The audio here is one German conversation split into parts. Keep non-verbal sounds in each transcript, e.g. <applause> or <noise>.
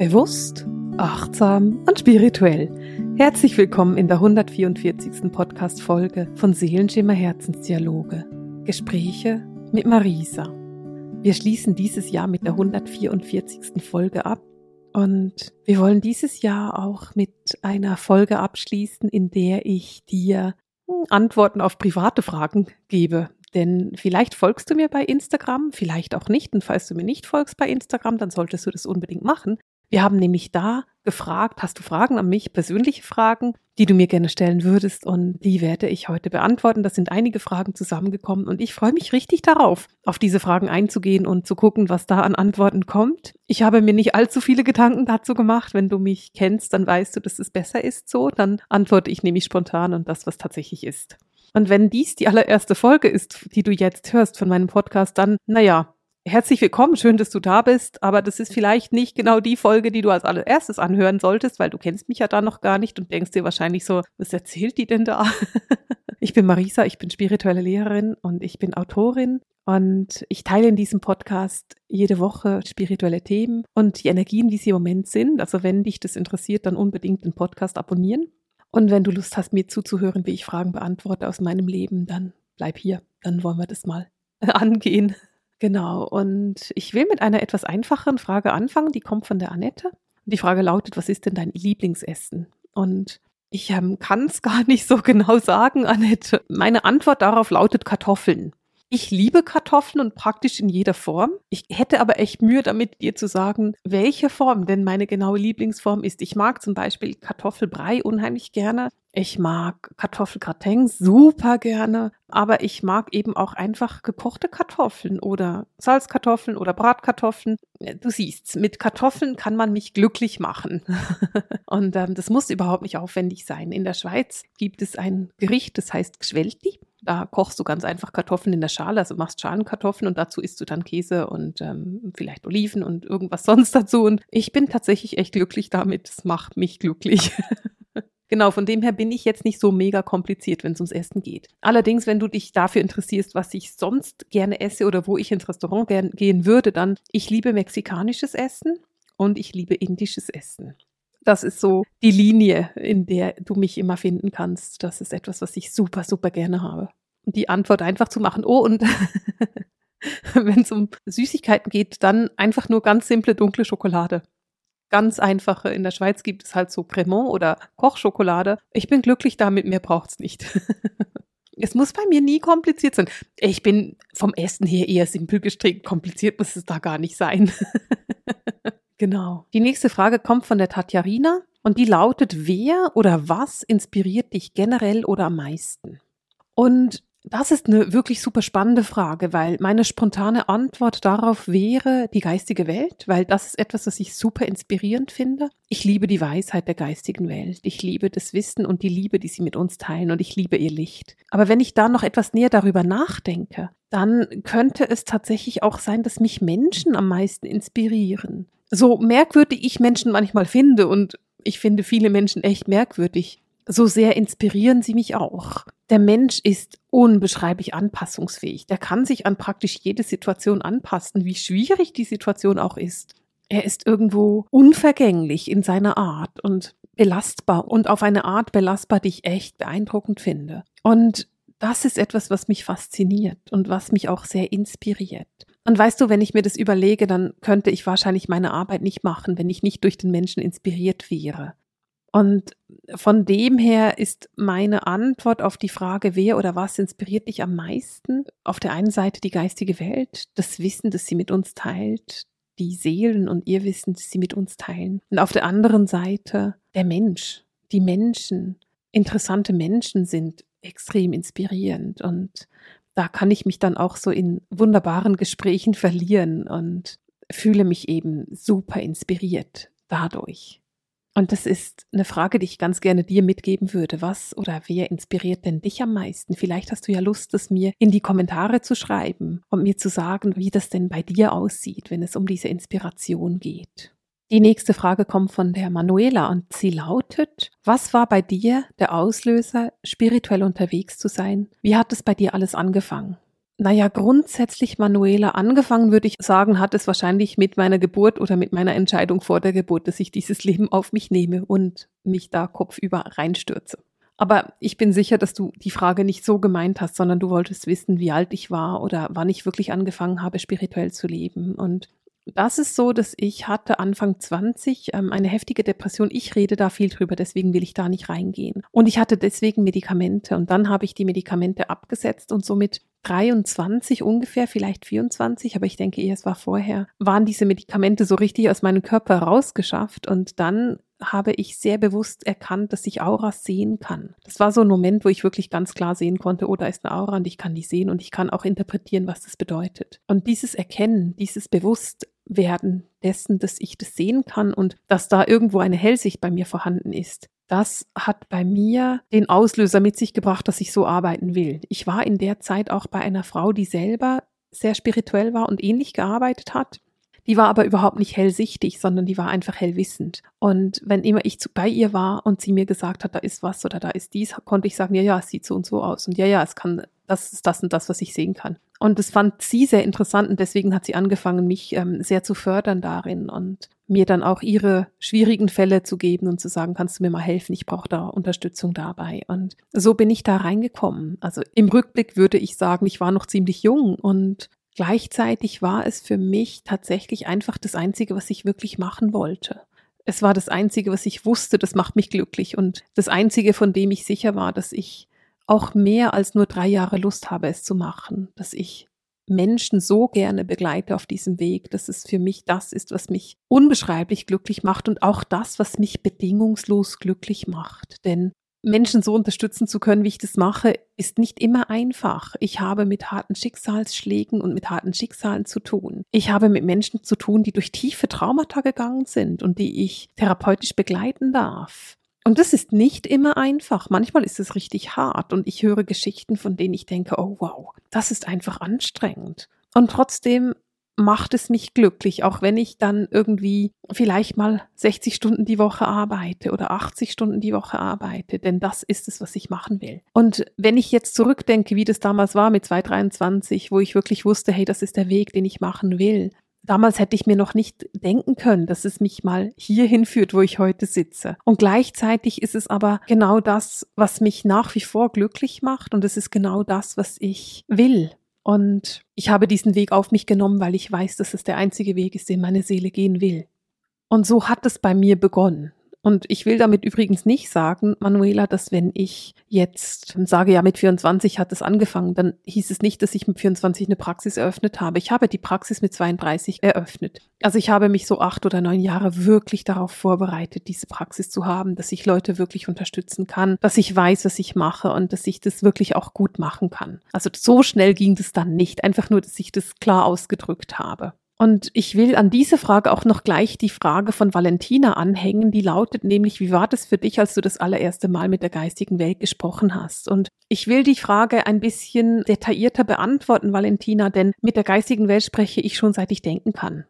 Bewusst, achtsam und spirituell. Herzlich willkommen in der 144. Podcast-Folge von Seelenschimmer Herzensdialoge. Gespräche mit Marisa. Wir schließen dieses Jahr mit der 144. Folge ab und wir wollen dieses Jahr auch mit einer Folge abschließen, in der ich dir Antworten auf private Fragen gebe. Denn vielleicht folgst du mir bei Instagram, vielleicht auch nicht. Und falls du mir nicht folgst bei Instagram, dann solltest du das unbedingt machen. Wir haben nämlich da gefragt, hast du Fragen an mich, persönliche Fragen, die du mir gerne stellen würdest und die werde ich heute beantworten. Das sind einige Fragen zusammengekommen und ich freue mich richtig darauf, auf diese Fragen einzugehen und zu gucken, was da an Antworten kommt. Ich habe mir nicht allzu viele Gedanken dazu gemacht. Wenn du mich kennst, dann weißt du, dass es besser ist so. Dann antworte ich nämlich spontan und das, was tatsächlich ist. Und wenn dies die allererste Folge ist, die du jetzt hörst von meinem Podcast, dann, naja, Herzlich willkommen, schön, dass du da bist, aber das ist vielleicht nicht genau die Folge, die du als allererstes anhören solltest, weil du kennst mich ja da noch gar nicht und denkst dir wahrscheinlich so, was erzählt die denn da? <laughs> ich bin Marisa, ich bin spirituelle Lehrerin und ich bin Autorin und ich teile in diesem Podcast jede Woche spirituelle Themen und die Energien, wie sie im Moment sind. Also wenn dich das interessiert, dann unbedingt den Podcast abonnieren. Und wenn du Lust hast, mir zuzuhören, wie ich Fragen beantworte aus meinem Leben, dann bleib hier, dann wollen wir das mal <laughs> angehen. Genau, und ich will mit einer etwas einfacheren Frage anfangen, die kommt von der Annette. Die Frage lautet, was ist denn dein Lieblingsessen? Und ich ähm, kann es <laughs> gar nicht so genau sagen, Annette. Meine Antwort darauf lautet Kartoffeln. Ich liebe Kartoffeln und praktisch in jeder Form. Ich hätte aber echt Mühe damit, dir zu sagen, welche Form denn meine genaue Lieblingsform ist. Ich mag zum Beispiel Kartoffelbrei unheimlich gerne. Ich mag Kartoffelgratin super gerne, aber ich mag eben auch einfach gekochte Kartoffeln oder Salzkartoffeln oder Bratkartoffeln. Du siehst, mit Kartoffeln kann man mich glücklich machen. <laughs> Und ähm, das muss überhaupt nicht aufwendig sein. In der Schweiz gibt es ein Gericht, das heißt Gschwelti. Da kochst du ganz einfach Kartoffeln in der Schale, also machst Schalenkartoffeln und dazu isst du dann Käse und ähm, vielleicht Oliven und irgendwas <laughs> sonst dazu. Und ich bin tatsächlich echt glücklich damit. Es macht mich glücklich. <laughs> Genau, von dem her bin ich jetzt nicht so mega kompliziert, wenn es ums Essen geht. Allerdings, wenn du dich dafür interessierst, was ich sonst gerne esse oder wo ich ins Restaurant gehen würde, dann ich liebe mexikanisches Essen und ich liebe indisches Essen. Das ist so die Linie, in der du mich immer finden kannst. Das ist etwas, was ich super, super gerne habe. Und die Antwort einfach zu machen, oh, und <laughs> wenn es um Süßigkeiten geht, dann einfach nur ganz simple dunkle Schokolade. Ganz einfache. In der Schweiz gibt es halt so Cremant oder Kochschokolade. Ich bin glücklich damit, mehr braucht's nicht. <laughs> es muss bei mir nie kompliziert sein. Ich bin vom Essen her eher simpel gestrickt. Kompliziert muss es da gar nicht sein. <laughs> Genau. Die nächste Frage kommt von der Tatjarina und die lautet, wer oder was inspiriert dich generell oder am meisten? Und das ist eine wirklich super spannende Frage, weil meine spontane Antwort darauf wäre die geistige Welt, weil das ist etwas, was ich super inspirierend finde. Ich liebe die Weisheit der geistigen Welt. Ich liebe das Wissen und die Liebe, die sie mit uns teilen und ich liebe ihr Licht. Aber wenn ich da noch etwas näher darüber nachdenke, dann könnte es tatsächlich auch sein, dass mich Menschen am meisten inspirieren so merkwürdig ich Menschen manchmal finde, und ich finde viele Menschen echt merkwürdig, so sehr inspirieren sie mich auch. Der Mensch ist unbeschreiblich anpassungsfähig. Der kann sich an praktisch jede Situation anpassen, wie schwierig die Situation auch ist. Er ist irgendwo unvergänglich in seiner Art und belastbar und auf eine Art belastbar, die ich echt beeindruckend finde. Und das ist etwas, was mich fasziniert und was mich auch sehr inspiriert. Und weißt du, wenn ich mir das überlege, dann könnte ich wahrscheinlich meine Arbeit nicht machen, wenn ich nicht durch den Menschen inspiriert wäre. Und von dem her ist meine Antwort auf die Frage, wer oder was inspiriert dich am meisten? Auf der einen Seite die geistige Welt, das Wissen, das sie mit uns teilt, die Seelen und ihr Wissen, das sie mit uns teilen. Und auf der anderen Seite der Mensch, die Menschen. Interessante Menschen sind extrem inspirierend und da kann ich mich dann auch so in wunderbaren Gesprächen verlieren und fühle mich eben super inspiriert dadurch. Und das ist eine Frage, die ich ganz gerne dir mitgeben würde. Was oder wer inspiriert denn dich am meisten? Vielleicht hast du ja Lust, es mir in die Kommentare zu schreiben und mir zu sagen, wie das denn bei dir aussieht, wenn es um diese Inspiration geht. Die nächste Frage kommt von der Manuela und sie lautet, was war bei dir der Auslöser, spirituell unterwegs zu sein? Wie hat es bei dir alles angefangen? Naja, grundsätzlich, Manuela, angefangen würde ich sagen, hat es wahrscheinlich mit meiner Geburt oder mit meiner Entscheidung vor der Geburt, dass ich dieses <laughs> Leben auf mich nehme und mich da kopfüber reinstürze. Aber ich bin sicher, dass du die Frage nicht so gemeint hast, sondern du wolltest wissen, wie alt ich war oder wann ich wirklich angefangen habe, spirituell zu leben. Und das ist so, dass ich hatte Anfang 20 ähm, eine heftige Depression. Ich rede da viel drüber, deswegen will ich da nicht reingehen. Und ich hatte deswegen Medikamente und dann habe ich die Medikamente abgesetzt und somit 23 ungefähr, vielleicht 24, aber ich denke eher, es war vorher, waren diese Medikamente so richtig aus meinem Körper rausgeschafft und dann habe ich sehr bewusst erkannt, dass ich Auras sehen kann. Das war so ein Moment, wo ich wirklich ganz klar sehen konnte, oh, da ist eine Aura und ich kann die sehen und ich kann auch interpretieren, was das bedeutet. Und dieses Erkennen, dieses Bewusstwerden dessen, dass ich das sehen kann und dass da irgendwo eine Hellsicht bei mir vorhanden ist, das hat bei mir den Auslöser mit sich gebracht, dass ich so arbeiten will. Ich war in der Zeit auch bei einer Frau, die selber sehr spirituell war und ähnlich gearbeitet hat. Die war aber überhaupt nicht hellsichtig, sondern die war einfach hellwissend. Und wenn immer ich zu, bei ihr war und sie mir gesagt hat, da ist was oder da ist dies, konnte ich sagen, ja, ja, es sieht so und so aus. Und ja, ja, es kann, das ist das und das, was ich sehen kann. Und das fand sie sehr interessant und deswegen hat sie angefangen, mich ähm, sehr zu fördern darin und mir dann auch ihre schwierigen Fälle zu geben und zu sagen, kannst du mir mal helfen, ich brauche da Unterstützung dabei. Und so bin ich da reingekommen. Also im Rückblick würde ich sagen, ich war noch ziemlich jung und gleichzeitig war es für mich tatsächlich einfach das Einzige, was ich wirklich machen wollte. Es war das Einzige, was ich wusste, das macht mich glücklich und das Einzige, von dem ich sicher war, dass ich auch mehr als nur drei Jahre Lust habe, es zu machen, dass ich Menschen so gerne begleite auf diesem Weg, dass es für mich das ist, was mich unbeschreiblich glücklich macht und auch das, was mich bedingungslos glücklich macht. Denn Menschen so unterstützen zu können, wie ich das mache, ist nicht immer einfach. Ich habe mit harten Schicksalsschlägen und mit harten Schicksalen zu tun. Ich habe mit Menschen zu tun, die durch tiefe Traumata gegangen sind und die ich therapeutisch begleiten darf. Und das ist nicht immer einfach. Manchmal ist es richtig hart und ich höre Geschichten, von denen ich denke, oh wow, das ist einfach anstrengend. Und trotzdem macht es mich glücklich, auch wenn ich dann irgendwie vielleicht mal 60 Stunden die Woche arbeite oder 80 Stunden die Woche arbeite, denn das ist es, was ich machen will. Und wenn ich jetzt zurückdenke, wie das damals war mit 223, wo ich wirklich wusste, hey, das ist der Weg, den ich machen will, Damals hätte ich mir noch nicht denken können, dass es mich mal hierhin führt, wo ich heute sitze. Und gleichzeitig ist es aber genau das, was mich nach wie vor glücklich macht und es ist genau das, was ich will. Und ich habe diesen Weg auf mich genommen, weil ich weiß, dass es der einzige Weg ist, den meine Seele gehen will. Und so hat es bei mir begonnen. Und ich will damit übrigens nicht sagen, Manuela, dass wenn ich jetzt sage, ja, mit 24 hat es angefangen, dann hieß es nicht, dass ich mit 24 eine Praxis eröffnet habe. Ich habe die Praxis mit 32 eröffnet. Also ich habe mich so acht oder neun Jahre wirklich darauf vorbereitet, diese Praxis zu haben, dass ich Leute wirklich unterstützen kann, dass ich weiß, was ich mache und dass ich das wirklich auch gut machen kann. Also so schnell ging das dann nicht, einfach nur, dass ich das klar ausgedrückt habe. Und ich will an diese Frage auch noch gleich die Frage von Valentina anhängen, die lautet nämlich, wie war das für dich, als du das allererste Mal mit der geistigen Welt gesprochen hast? Und ich will die Frage ein bisschen detaillierter beantworten, Valentina, denn mit der geistigen Welt spreche ich schon seit ich denken kann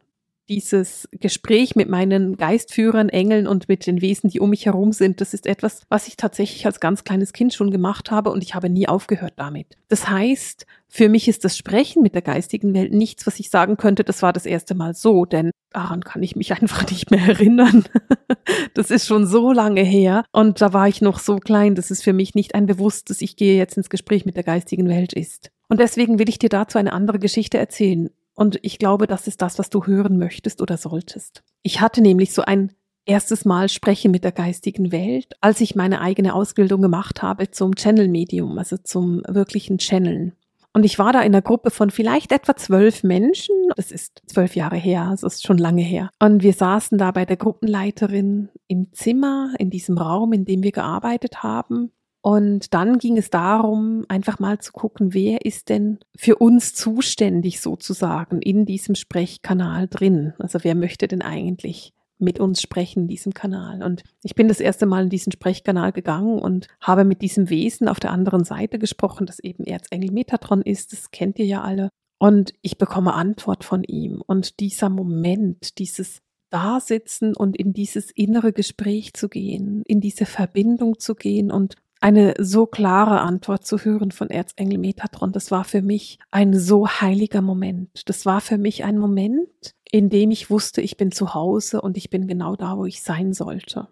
dieses Gespräch mit meinen Geistführern, Engeln und mit den Wesen, die um mich herum sind, das ist etwas, was ich tatsächlich als ganz kleines Kind schon gemacht habe und ich habe nie aufgehört damit. Das heißt, für mich ist das Sprechen mit der geistigen Welt nichts, was ich sagen könnte, das war das erste Mal so, denn daran kann ich mich <laughs> einfach nicht mehr erinnern. <laughs> das ist schon so lange her und da war ich noch so klein, dass es für mich nicht ein bewusstes, ich gehe jetzt ins Gespräch mit der geistigen Welt ist. Und deswegen will ich dir dazu eine andere Geschichte erzählen. Und ich glaube, das ist das, was du hören möchtest oder solltest. Ich hatte nämlich so ein erstes Mal Sprechen mit der geistigen Welt, als ich meine eigene Ausbildung gemacht habe zum Channel-Medium, also zum wirklichen Channeln. Und ich war da in einer Gruppe von vielleicht etwa zwölf Menschen. Das ist zwölf Jahre her, also ist schon lange her. Und wir saßen da bei der Gruppenleiterin im Zimmer, in diesem Raum, in dem wir gearbeitet haben. Und dann ging es darum, einfach mal zu gucken, wer ist denn für uns zuständig sozusagen in diesem Sprechkanal drin? Also wer möchte denn eigentlich mit uns sprechen in diesem Kanal? Und ich bin das erste Mal in diesen Sprechkanal gegangen und habe mit diesem Wesen auf der anderen Seite gesprochen, das eben Erzengel Metatron ist. Das kennt ihr ja alle. Und ich bekomme Antwort von ihm. Und dieser Moment, dieses Dasitzen und in dieses innere Gespräch zu gehen, in diese Verbindung zu gehen und eine so klare Antwort zu hören von Erzengel Metatron, das war für mich ein so heiliger Moment. Das war für mich ein Moment, in dem ich wusste, ich bin zu Hause und ich bin genau da, wo ich sein sollte.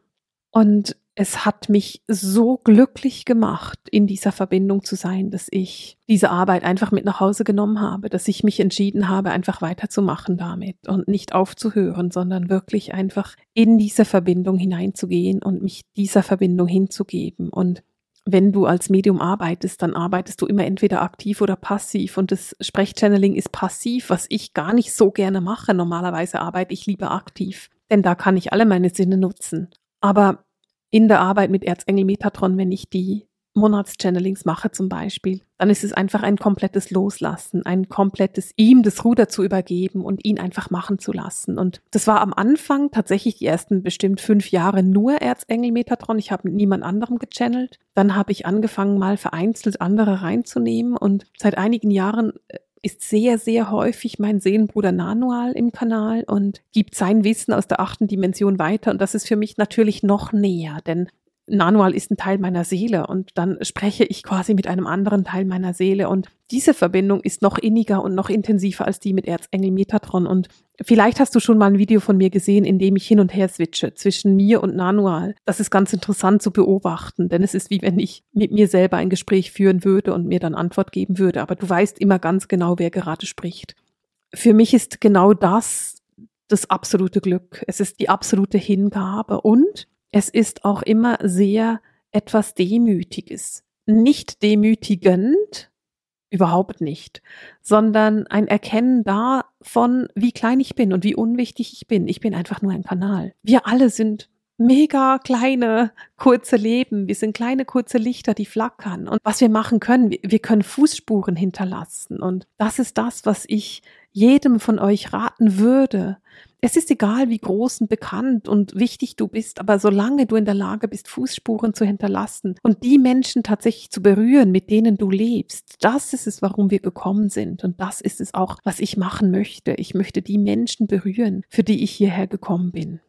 Und es hat mich so glücklich gemacht, in dieser Verbindung zu sein, dass ich diese Arbeit einfach mit nach Hause genommen habe, dass ich mich entschieden habe, einfach weiterzumachen damit und nicht aufzuhören, sondern wirklich einfach in diese Verbindung hineinzugehen und mich dieser Verbindung hinzugeben. Und wenn du als Medium arbeitest, dann arbeitest du immer entweder aktiv oder passiv. Und das Sprechchanneling ist passiv, was ich gar nicht so gerne mache. Normalerweise arbeite ich lieber aktiv, denn da kann ich alle meine Sinne nutzen. Aber in der Arbeit mit Erzengel Metatron, wenn ich die Monatschannelings mache zum Beispiel, dann ist es einfach ein komplettes Loslassen, ein komplettes ihm das Ruder zu übergeben und ihn einfach machen zu lassen. Und das war am Anfang tatsächlich die ersten bestimmt fünf Jahre nur Erzengel Metatron. Ich habe mit niemand anderem gechannelt. Dann habe ich angefangen, mal vereinzelt andere reinzunehmen und seit einigen Jahren äh, ist sehr, sehr häufig mein Seelenbruder Nanual im Kanal und gibt sein Wissen aus der achten Dimension weiter. Und das ist für mich natürlich noch näher, denn Nanual ist ein Teil meiner Seele und dann spreche ich quasi mit einem anderen Teil meiner Seele und diese Verbindung ist noch inniger und noch intensiver als die mit Erzengel Metatron und vielleicht hast du schon mal ein Video von mir gesehen, in dem ich hin und her switche zwischen mir und Nanual. Das ist ganz interessant zu beobachten, denn es ist wie wenn ich mit mir selber ein Gespräch führen würde und mir dann Antwort geben würde, aber du weißt immer ganz genau, wer gerade spricht. Für mich ist genau das das absolute Glück. Es ist die absolute Hingabe und es ist auch immer sehr etwas Demütiges. Nicht demütigend, überhaupt nicht, sondern ein Erkennen davon, wie klein ich bin und wie unwichtig ich bin. Ich bin einfach nur ein Kanal. Wir alle sind mega kleine, kurze Leben. Wir sind kleine, kurze Lichter, die flackern. Und was wir machen können, wir können Fußspuren hinterlassen. Und das ist das, was ich jedem von euch raten würde. Es ist egal, wie groß und bekannt und wichtig du bist, aber solange du in der Lage bist, Fußspuren zu hinterlassen und die Menschen tatsächlich zu berühren, mit denen du lebst, das ist es, warum wir gekommen sind. Und das ist es auch, was ich machen möchte. Ich möchte die Menschen berühren, für die ich hierher gekommen bin.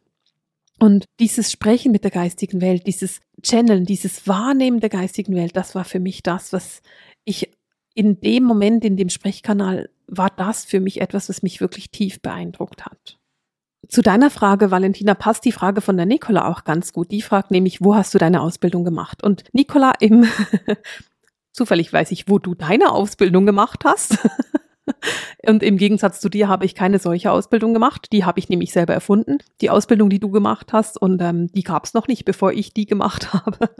Und dieses Sprechen mit der geistigen Welt, dieses Channeln, dieses Wahrnehmen der geistigen Welt, das war für mich das, was ich in dem Moment, in dem Sprechkanal, war das für mich etwas, was mich wirklich tief beeindruckt hat. Zu deiner Frage, Valentina, passt die Frage von der Nicola auch ganz gut. Die fragt nämlich, wo hast du deine Ausbildung gemacht? Und Nicola, im <laughs> zufällig weiß ich, wo du deine Ausbildung gemacht hast. <laughs> Und im Gegensatz zu dir habe ich keine solche Ausbildung gemacht. Die habe ich nämlich selber erfunden. Die Ausbildung, die du gemacht hast, und ähm, die gab es noch nicht, bevor ich die gemacht <laughs> habe.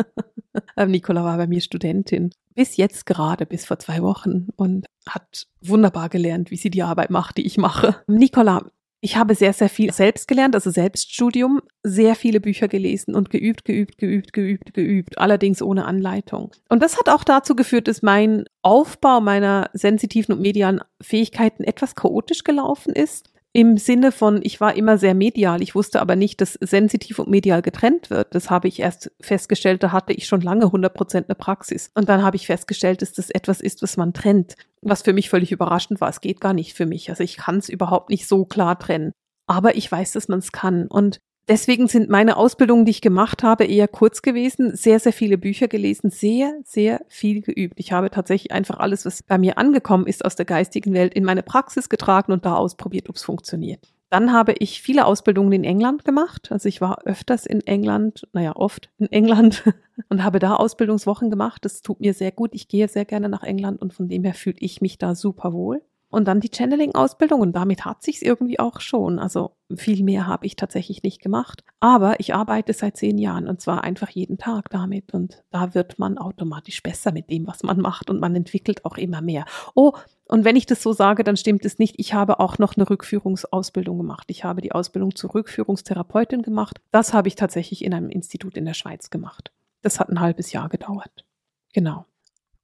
ähm, Nicola war bei mir Studentin. Bis jetzt gerade, bis vor zwei Wochen und hat wunderbar gelernt, wie sie die Arbeit macht, die ich mache. Nicola, ich habe sehr, sehr viel selbst gelernt, also Selbststudium, sehr viele Bücher gelesen und geübt, geübt, geübt, geübt, geübt, allerdings ohne Anleitung. Und das hat auch dazu geführt, dass mein Aufbau meiner sensitiven und medialen Fähigkeiten etwas chaotisch gelaufen ist. Im Sinne von, ich war immer sehr medial, ich wusste aber nicht, dass sensitiv und medial getrennt wird. Das habe ich erst festgestellt, da hatte ich schon lange 100 Prozent eine Praxis. Und dann habe ich festgestellt, dass das etwas ist, was man trennt. Was für mich völlig überraschend war, es geht gar nicht für mich. Also ich kann es überhaupt nicht so klar trennen. Aber ich weiß, dass man es kann. Und deswegen sind meine Ausbildungen, die ich gemacht habe, eher kurz gewesen, sehr, sehr viele Bücher gelesen, sehr, sehr viel geübt. Ich habe tatsächlich einfach alles, was bei mir angekommen ist aus der geistigen Welt, in meine Praxis getragen und da ausprobiert, ob es funktioniert. Dann habe ich viele Ausbildungen in England gemacht. Also ich war öfters in England, naja, oft in England <laughs> und habe da Ausbildungswochen gemacht. Das tut mir sehr gut. Ich gehe sehr gerne nach England und von dem her fühle ich mich da super wohl. Und dann die Channeling-Ausbildung und damit hat sich's irgendwie auch schon. Also viel mehr habe ich tatsächlich nicht gemacht. Aber ich arbeite seit zehn Jahren und zwar einfach jeden Tag damit. Und da wird man automatisch besser mit dem, was man macht und man entwickelt auch immer mehr. Oh, und wenn ich das so sage, dann stimmt es nicht. Ich habe auch noch eine Rückführungsausbildung gemacht. Ich habe die Ausbildung zur Rückführungstherapeutin gemacht. Das habe ich tatsächlich in einem Institut in der Schweiz gemacht. Das hat ein halbes Jahr gedauert. Genau.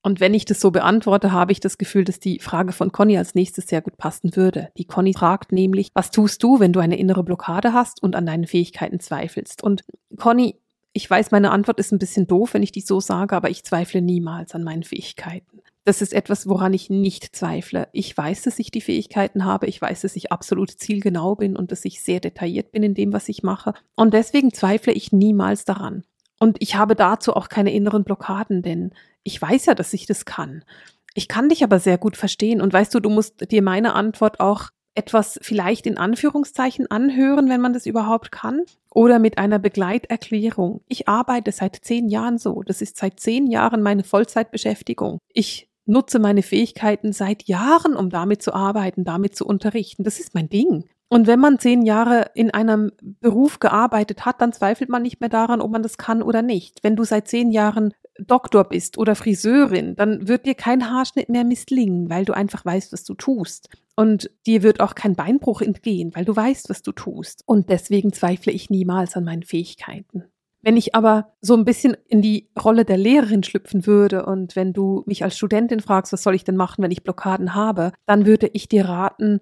Und wenn ich das so beantworte, habe ich das Gefühl, dass die Frage von Conny als nächstes sehr gut passen würde. Die Conny fragt nämlich, was tust du, wenn du eine innere Blockade hast und an deinen Fähigkeiten zweifelst? Und Conny, ich weiß, meine Antwort ist ein bisschen doof, wenn ich die so sage, aber ich zweifle niemals an meinen Fähigkeiten. Das ist etwas, woran ich nicht zweifle. Ich weiß, dass ich die Fähigkeiten habe. Ich weiß, dass ich absolut zielgenau bin und dass ich sehr detailliert bin in dem, was ich mache. Und deswegen zweifle ich niemals daran. Und ich habe dazu auch keine inneren Blockaden, denn ich weiß ja, dass ich das kann. Ich kann dich aber sehr gut verstehen und weißt du, du musst dir meine Antwort auch etwas vielleicht in Anführungszeichen anhören, wenn man das überhaupt kann, oder mit einer Begleiterklärung. Ich arbeite seit zehn Jahren so. Das ist seit zehn Jahren meine Vollzeitbeschäftigung. Ich nutze meine Fähigkeiten seit Jahren, um damit zu arbeiten, damit zu unterrichten. Das ist mein Ding. Und wenn man zehn Jahre in einem Beruf gearbeitet hat, dann zweifelt man nicht mehr daran, ob man das kann oder nicht. Wenn du seit zehn Jahren Doktor bist oder Friseurin, dann wird dir kein Haarschnitt mehr misslingen, weil du einfach weißt, was du tust. Und dir wird auch kein Beinbruch entgehen, weil du weißt, was du tust. Und deswegen zweifle ich niemals an meinen Fähigkeiten. Wenn ich aber so ein bisschen in die Rolle der Lehrerin schlüpfen würde und wenn du mich als Studentin fragst, was soll ich denn machen, wenn ich Blockaden habe, dann würde ich dir raten,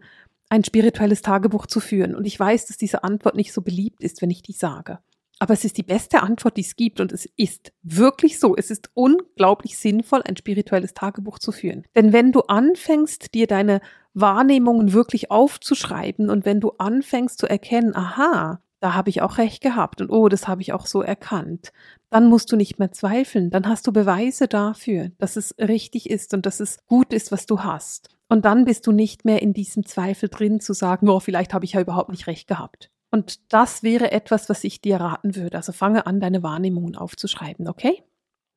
ein spirituelles Tagebuch zu führen. Und ich weiß, dass diese Antwort nicht so beliebt ist, wenn ich die sage. Aber es ist die beste Antwort, die es gibt. Und es ist wirklich so. Es ist unglaublich sinnvoll, ein spirituelles Tagebuch zu führen. Denn wenn du anfängst, dir deine Wahrnehmungen wirklich aufzuschreiben und wenn du anfängst zu erkennen, aha, da habe ich auch recht gehabt und oh, das habe ich auch so erkannt, dann musst du nicht mehr zweifeln. Dann hast du Beweise dafür, dass es richtig ist und dass es gut ist, was du hast. Und dann bist du nicht mehr in diesem Zweifel drin zu sagen, oh, vielleicht habe ich ja überhaupt nicht recht gehabt. Und das wäre etwas, was ich dir raten würde. Also fange an, deine Wahrnehmungen aufzuschreiben, okay?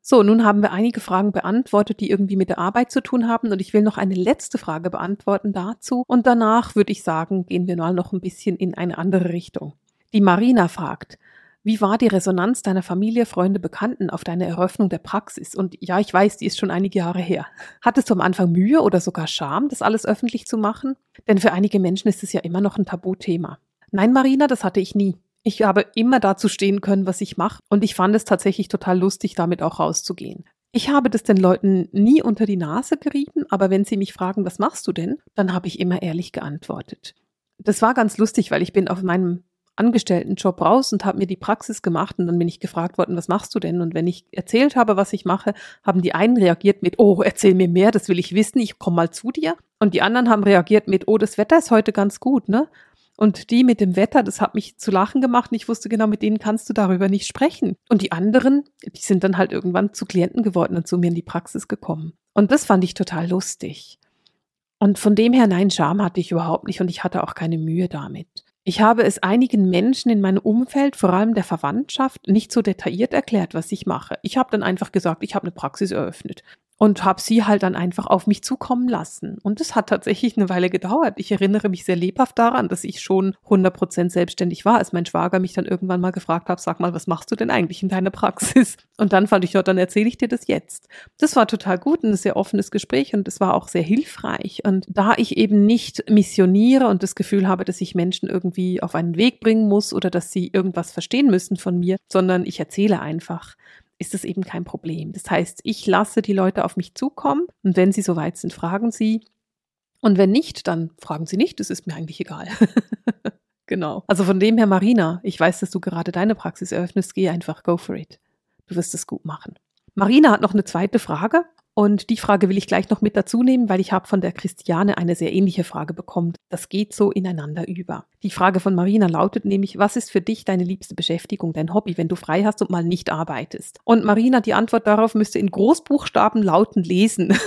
So, nun haben wir einige Fragen beantwortet, die irgendwie mit der Arbeit zu tun haben. Und ich will noch eine letzte Frage beantworten dazu. Und danach würde ich sagen, gehen wir mal noch ein bisschen in eine andere Richtung. Die Marina fragt, wie war die Resonanz deiner Familie, Freunde, Bekannten auf deine Eröffnung der Praxis? Und ja, ich weiß, die ist schon einige Jahre her. Hattest du am Anfang Mühe oder sogar Scham, das alles öffentlich zu machen? Denn für einige Menschen ist es ja immer noch ein Tabuthema. Nein, Marina, das hatte ich nie. Ich habe immer dazu stehen können, was ich mache. Und ich fand es tatsächlich total lustig, damit auch rauszugehen. Ich habe das den Leuten nie unter die Nase gerieben, aber wenn sie mich fragen, was machst du denn, dann habe ich immer ehrlich geantwortet. Das war ganz lustig, weil ich bin auf meinem Angestelltenjob raus und habe mir die Praxis gemacht und dann bin ich gefragt worden, was machst du denn? Und wenn ich erzählt habe, was ich mache, haben die einen reagiert mit, oh, erzähl mir mehr, das will ich wissen, ich komme mal zu dir. Und die anderen haben reagiert mit, oh, das Wetter ist heute ganz gut, ne? Und die mit dem Wetter, das hat mich zu lachen gemacht und ich wusste genau, mit denen kannst du darüber nicht sprechen. Und die anderen, die sind dann halt irgendwann zu Klienten geworden und zu mir in die Praxis gekommen. Und das fand ich total lustig. Und von dem her, nein, Scham hatte ich überhaupt nicht und ich hatte auch keine Mühe damit. Ich habe es einigen Menschen in meinem Umfeld, vor allem der Verwandtschaft, nicht so detailliert erklärt, was ich mache. Ich habe dann einfach gesagt, ich habe eine Praxis eröffnet und habe sie halt dann einfach auf mich zukommen lassen. Und es hat tatsächlich eine Weile gedauert. Ich erinnere mich sehr lebhaft daran, dass ich schon 100% selbstständig war, als mein Schwager mich dann irgendwann mal gefragt hat, sag mal, was machst du denn eigentlich in deiner Praxis? <laughs> Und dann fand ich, ja, dann erzähle ich dir das jetzt. Das war total gut ein sehr offenes Gespräch und es war auch sehr hilfreich. Und da ich eben nicht missioniere und das Gefühl habe, dass ich Menschen irgendwie auf einen Weg bringen muss oder dass sie irgendwas verstehen müssen von mir, sondern ich erzähle einfach ist es eben kein Problem. Das heißt, ich lasse die Leute auf mich zukommen und wenn sie soweit sind, fragen sie. Und wenn nicht, dann fragen sie nicht, das ist mir eigentlich egal. <laughs> genau. Also von dem her, Marina, ich weiß, dass du gerade deine Praxis eröffnest, geh einfach, go for it. Du wirst es gut machen. Marina hat noch eine zweite Frage. Und die Frage will ich gleich noch mit dazu nehmen, weil ich habe von der Christiane eine sehr ähnliche Frage bekommen. Das geht so ineinander über. Die Frage von Marina lautet nämlich, was ist für dich deine liebste Beschäftigung, dein Hobby, wenn du frei hast und mal nicht arbeitest? Und Marina, die Antwort darauf müsste in Großbuchstaben lauten lesen.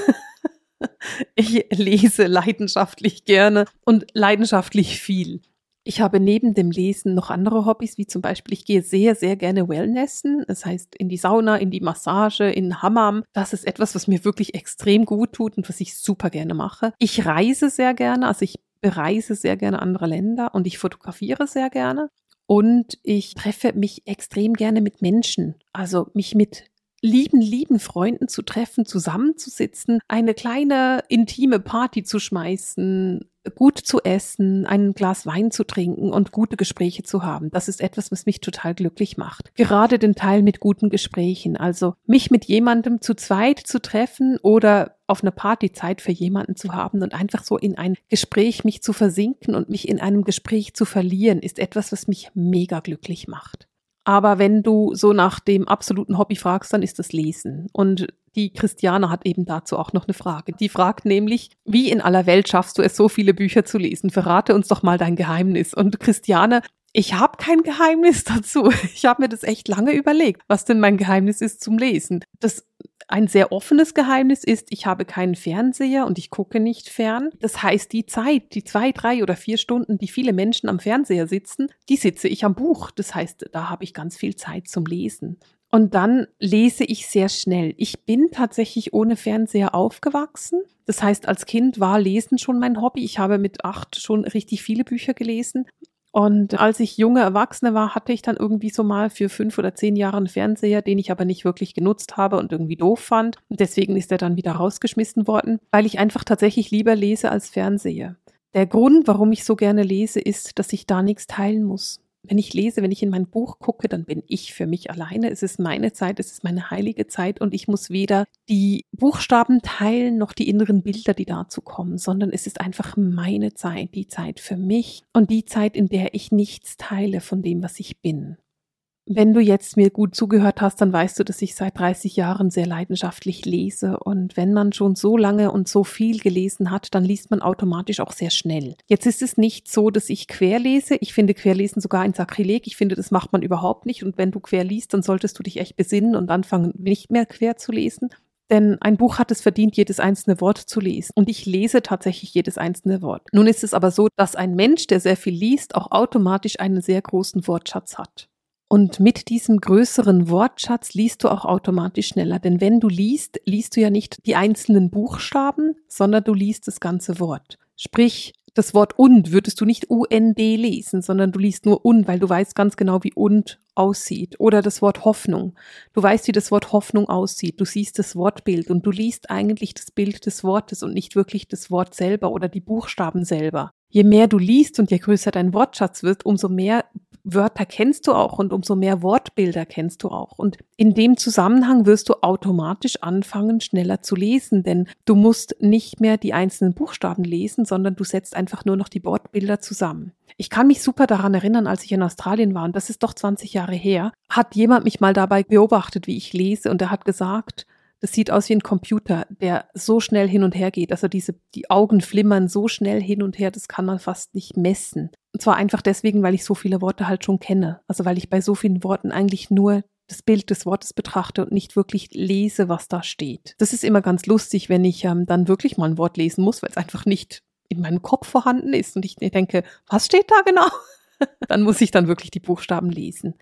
<laughs> ich lese leidenschaftlich gerne und leidenschaftlich viel. Ich habe neben dem Lesen noch andere Hobbys, wie zum Beispiel, ich gehe sehr, sehr gerne Wellnessen. Das heißt, in die Sauna, in die Massage, in Hammam. Das ist etwas, was mir wirklich extrem gut tut und was ich super gerne mache. Ich reise sehr gerne, also ich bereise sehr gerne andere Länder und ich fotografiere sehr gerne. Und ich treffe mich extrem gerne mit Menschen, also mich mit lieben, lieben Freunden zu treffen, zusammenzusitzen, eine kleine intime Party zu schmeißen, gut zu essen, ein Glas Wein zu trinken und gute Gespräche zu haben. Das ist etwas, was mich total glücklich macht. Gerade den Teil mit guten Gesprächen. Also mich mit jemandem zu zweit zu treffen oder auf einer Party Zeit für jemanden zu haben und einfach so in ein Gespräch mich zu versinken und mich in einem Gespräch zu verlieren, ist etwas, was mich mega glücklich macht. Aber wenn du so nach dem absoluten Hobby fragst, dann ist das Lesen. Und die Christiane hat eben dazu auch noch eine Frage. Die fragt nämlich, wie in aller Welt schaffst du es, so viele Bücher zu lesen? Verrate uns doch mal dein Geheimnis. Und Christiane, Ich habe kein Geheimnis <laughs> dazu. Ich habe mir das echt lange überlegt, was denn mein Geheimnis ist zum Lesen. Das ein sehr offenes Geheimnis ist, ich habe keinen Fernseher und ich gucke nicht fern. Das heißt, die Zeit, die zwei, drei oder vier Stunden, die viele Menschen am Fernseher sitzen, die sitze ich am Buch. Das heißt, da habe ich ganz viel Zeit zum Lesen. Und dann lese ich sehr schnell. Ich bin tatsächlich ohne Fernseher aufgewachsen. Das heißt, als Kind war Lesen schon mein Hobby. Ich habe mit acht schon richtig viele Bücher gelesen. Und als ich junge Erwachsene war, hatte ich dann irgendwie so mal für fünf oder zehn Jahre einen Fernseher, den ich aber nicht wirklich genutzt habe und irgendwie doof fand. Und deswegen ist er dann wieder rausgeschmissen worden, weil ich einfach tatsächlich lieber lese als Fernsehe. Der Grund, warum ich so gerne lese, ist, dass ich da nichts teilen muss wenn ich lese, wenn ich in mein Buch gucke, dann bin ich für mich alleine. Es ist meine Zeit, es ist meine heilige Zeit und ich muss weder die Buchstaben teilen noch die inneren Bilder, die dazu kommen, sondern es ist einfach meine Zeit, die Zeit für mich und die Zeit, in der ich nichts teile von dem, was ich bin. Wenn du jetzt mir gut zugehört hast, dann weißt du, dass ich seit 30 Jahren sehr leidenschaftlich lese. Und wenn man schon so lange und so viel gelesen hat, dann liest man automatisch auch sehr schnell. Jetzt ist es nicht so, dass ich querlese. Ich finde Querlesen sogar ein Sakrileg. Ich finde, das macht man überhaupt nicht. Und wenn du quer liest, dann solltest du dich echt besinnen und anfangen, nicht mehr quer zu lesen. Denn ein Buch hat es verdient, jedes einzelne Wort zu lesen. Und ich lese tatsächlich jedes einzelne Wort. Nun ist es aber so, dass ein Mensch, der sehr viel liest, auch automatisch einen sehr großen Wortschatz hat. Und mit diesem größeren Wortschatz liest du auch automatisch schneller. Denn wenn du liest, liest du ja nicht die einzelnen Buchstaben, sondern du liest das ganze Wort. Sprich, das Wort und würdest du nicht UND lesen, sondern du liest nur und, weil du weißt ganz genau, wie und aussieht. Oder das Wort Hoffnung. Du weißt, wie das Wort Hoffnung aussieht. Du siehst das Wortbild und du liest eigentlich das Bild des Wortes und nicht wirklich das Wort selber oder die Buchstaben selber. Je mehr du liest und je größer dein Wortschatz wird, umso mehr Wörter kennst du auch und umso mehr Wortbilder kennst du auch. Und in dem Zusammenhang wirst du automatisch anfangen, schneller zu lesen, denn du musst nicht mehr die einzelnen Buchstaben lesen, sondern du setzt einfach nur noch die Wortbilder zusammen. Ich kann mich super daran erinnern, als ich in Australien war, und das ist doch 20 Jahre her, hat jemand mich mal dabei beobachtet, wie ich lese, und er hat gesagt, das sieht aus wie ein Computer, der so schnell hin und her geht. Also diese, die Augen flimmern so schnell hin und her, das kann man fast nicht messen. Und zwar einfach deswegen, weil ich so viele Worte halt schon kenne. Also weil ich bei so vielen Worten eigentlich nur das Bild des Wortes betrachte und nicht wirklich lese, was da steht. Das ist immer ganz lustig, wenn ich ähm, dann wirklich mal ein Wort lesen muss, weil es einfach nicht in meinem Kopf vorhanden ist und ich denke, was steht da genau? <laughs> dann muss ich dann wirklich die Buchstaben lesen.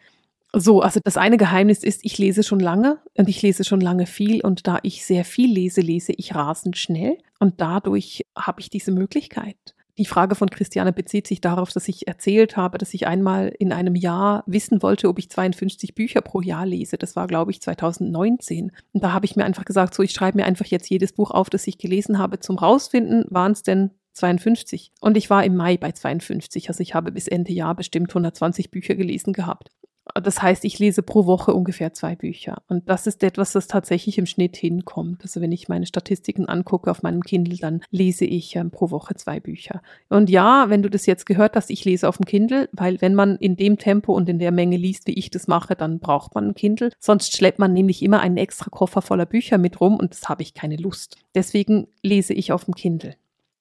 So, also das eine Geheimnis ist, ich lese schon lange und ich lese schon lange viel und da ich sehr viel lese, lese ich rasend schnell und dadurch habe ich diese Möglichkeit. Die Frage von Christiane bezieht sich darauf, dass ich erzählt habe, dass ich einmal in einem Jahr wissen wollte, ob ich 52 Bücher pro Jahr lese. Das war, glaube ich, 2019. Und da habe ich mir einfach gesagt, so, ich schreibe mir einfach jetzt jedes Buch auf, das ich gelesen habe. Zum Rausfinden waren es denn 52. Und ich war im Mai bei 52. Also ich habe bis Ende Jahr bestimmt 120 Bücher gelesen gehabt. Das heißt, ich lese pro Woche ungefähr zwei Bücher. Und das ist etwas, das tatsächlich im Schnitt hinkommt. Also wenn ich meine Statistiken angucke auf meinem Kindle, dann lese ich ähm, pro Woche zwei Bücher. Und ja, wenn du das jetzt gehört hast, ich lese auf dem Kindle, weil wenn man in dem Tempo und in der Menge liest, wie ich das mache, dann braucht man ein Kindle. Sonst schleppt man nämlich immer einen extra Koffer voller Bücher mit rum und das habe ich keine Lust. Deswegen lese ich auf dem Kindle.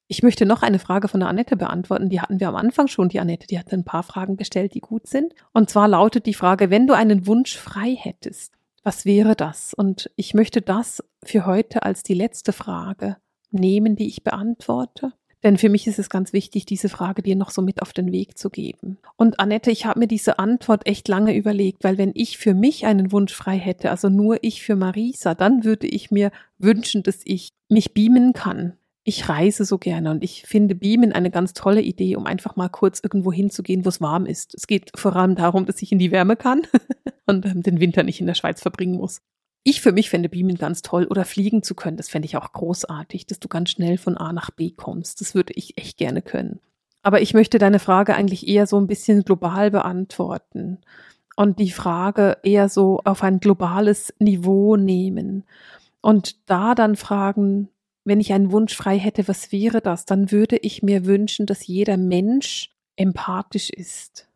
Ich möchte noch eine Frage von der Annette beantworten. Die hatten wir am Anfang schon. Die Annette, die hat ein paar Fragen gestellt, die gut sind. Und zwar lautet die Frage, wenn du einen Wunsch frei hättest, was wäre das? Und ich möchte das für heute als die letzte Frage nehmen, die ich beantworte. Denn für mich ist es ganz wichtig, diese Frage dir noch so mit auf den Weg zu geben. Und Annette, ich habe mir diese Antwort echt lange überlegt, weil wenn ich für mich einen Wunsch frei hätte, also nur ich für Marisa, dann würde ich mir wünschen, dass ich mich beamen kann ich reise so gerne und ich finde Beamen eine ganz tolle Idee, um einfach mal kurz irgendwo hinzugehen, wo es warm ist. Es geht vor allem darum, dass ich in die Wärme kann <laughs> und ähm, den Winter nicht in der Schweiz verbringen muss. Ich für mich fände Beamen ganz toll oder fliegen zu können. Das fände ich auch großartig, dass du ganz schnell von A nach B kommst. Das würde ich echt gerne können. Aber ich möchte deine Frage eigentlich eher so ein bisschen global beantworten und die Frage eher so auf ein globales Niveau nehmen und da dann fragen, wenn ich einen Wunsch frei hätte, was wäre das? Dann würde ich mir wünschen, dass jeder Mensch empathisch ist.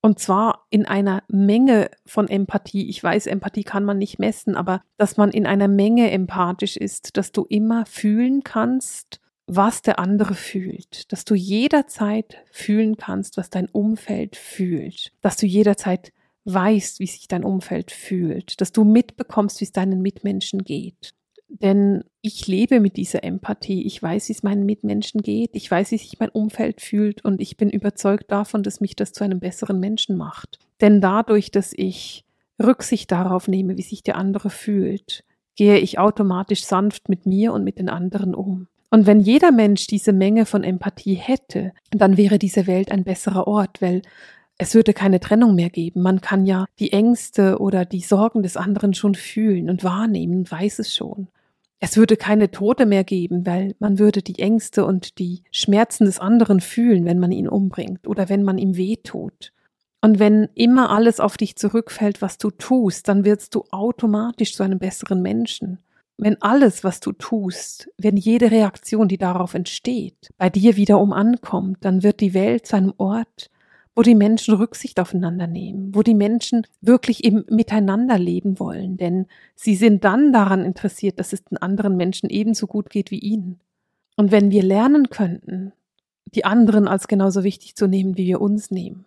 Und zwar in einer Menge von Empathie. Ich weiß, Empathie kann man nicht messen, aber dass man in einer Menge empathisch ist, dass du immer fühlen kannst, was der andere fühlt, dass du jederzeit fühlen kannst, was dein Umfeld fühlt, dass du jederzeit weißt, wie sich dein Umfeld fühlt, dass du mitbekommst, wie es deinen Mitmenschen geht. Denn ich lebe mit dieser Empathie. Ich weiß, wie es meinen Mitmenschen geht. Ich weiß, wie sich mein Umfeld fühlt. Und ich bin überzeugt davon, dass mich das zu einem besseren Menschen macht. Denn dadurch, dass ich Rücksicht darauf nehme, wie sich der andere fühlt, gehe ich automatisch sanft mit mir und mit den anderen um. Und wenn jeder Mensch diese Menge von Empathie hätte, dann wäre diese Welt ein besserer Ort, weil es würde keine Trennung mehr geben. Man kann ja die Ängste oder die Sorgen des anderen schon fühlen und wahrnehmen weiß es schon. Es würde keine Tote mehr geben, weil man würde die Ängste und die Schmerzen des anderen fühlen, wenn man ihn umbringt oder wenn man ihm wehtut. Und wenn immer alles auf dich zurückfällt, was du tust, dann wirst du automatisch zu einem besseren Menschen. Wenn alles, was du tust, wenn jede Reaktion, die darauf entsteht, bei dir wiederum ankommt, dann wird die Welt zu einem Ort, wo die Menschen Rücksicht aufeinander nehmen, wo die Menschen wirklich im Miteinander leben wollen, denn sie sind dann daran interessiert, dass es den anderen Menschen ebenso gut geht wie ihnen. Und wenn wir lernen könnten, die anderen als genauso wichtig zu nehmen, wie wir uns nehmen,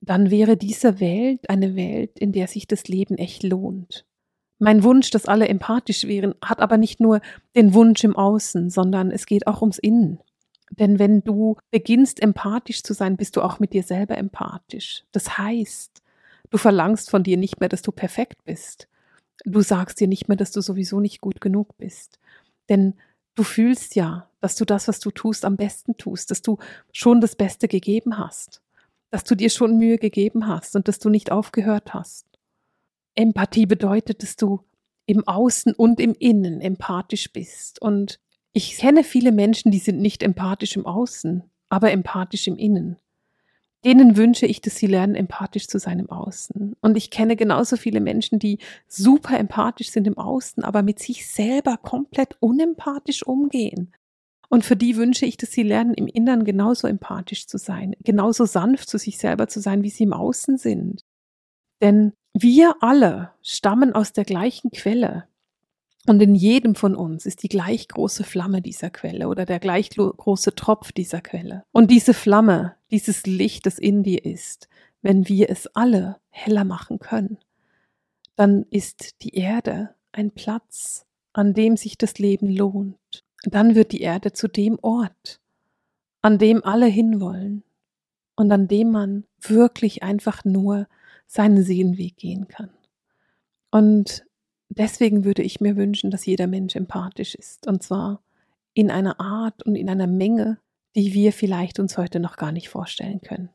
dann wäre diese Welt eine Welt, in der sich das Leben echt lohnt. Mein Wunsch, dass alle empathisch wären, hat aber nicht nur den Wunsch im Außen, sondern es geht auch ums Innen. Denn wenn du beginnst, empathisch zu sein, bist du auch mit dir selber empathisch. Das heißt, du verlangst von dir nicht mehr, dass du perfekt bist. Du sagst dir nicht mehr, dass du sowieso nicht gut genug bist. Denn du fühlst ja, dass du das, was du tust, am besten tust, dass du schon das Beste gegeben hast, dass du dir schon Mühe gegeben hast und dass du nicht aufgehört hast. Empathie bedeutet, dass du im Außen und im Innen empathisch bist und ich kenne viele Menschen, die sind nicht empathisch im Außen, aber empathisch im Innen. Denen wünsche ich, dass sie lernen, empathisch zu sein im Außen. Und ich kenne genauso viele Menschen, die super empathisch sind im Außen, aber mit sich selber komplett unempathisch umgehen. Und für die wünsche ich, dass sie lernen, im Innern genauso empathisch zu sein, genauso sanft zu sich selber zu sein, wie sie im Außen sind. Denn wir alle stammen aus der gleichen Quelle. Und in jedem von uns ist die gleich große Flamme dieser Quelle oder der gleich große Tropf dieser Quelle. Und diese Flamme, dieses Licht, das in dir ist, wenn wir es alle heller machen können, dann ist die Erde ein Platz, an dem sich das Leben lohnt. Dann wird die Erde zu dem Ort, an dem alle hinwollen und an dem man wirklich einfach nur seinen Seelenweg gehen kann. Und deswegen würde ich mir wünschen, dass jeder Mensch empathisch ist. Und zwar in einer Art und in einer Menge, die wir vielleicht uns heute noch gar nicht vorstellen können.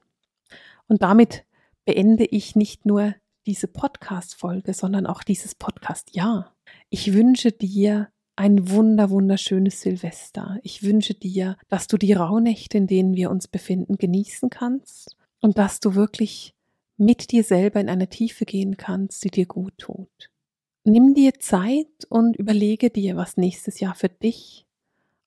Und damit beende ich nicht nur diese Podcast-Folge, sondern auch dieses Podcast-Jahr. Ich wünsche dir ein wunder, wunderschönes Silvester. Ich wünsche dir, dass du die Rauhnächte, in denen wir uns befinden, genießen kannst und dass du wirklich mit dir selber in eine Tiefe gehen kannst, die dir gut tut. Nimm dir Zeit und überlege dir, was nächstes Jahr für dich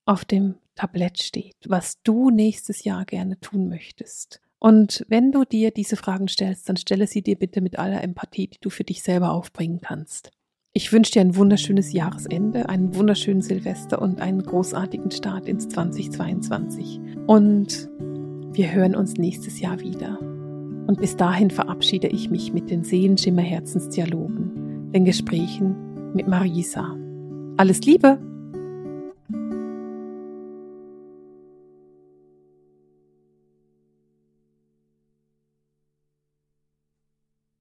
auf dem Tablett steht, was du nächstes Jahr gerne tun möchtest. Und wenn du dir diese Fragen stellst, dann stelle sie dir bitte mit aller Empathie, die du für dich selber aufbringen kannst. Ich wünsche dir ein wunderschönes Jahresende, einen wunderschönen Silvester und einen großartigen Start ins 2022. Und wir hören uns nächstes Jahr wieder. Und bis dahin verabschiede ich mich mit den Seelenschimmer Herzensdialogen den Gesprächen mit Marisa. Alles Liebe!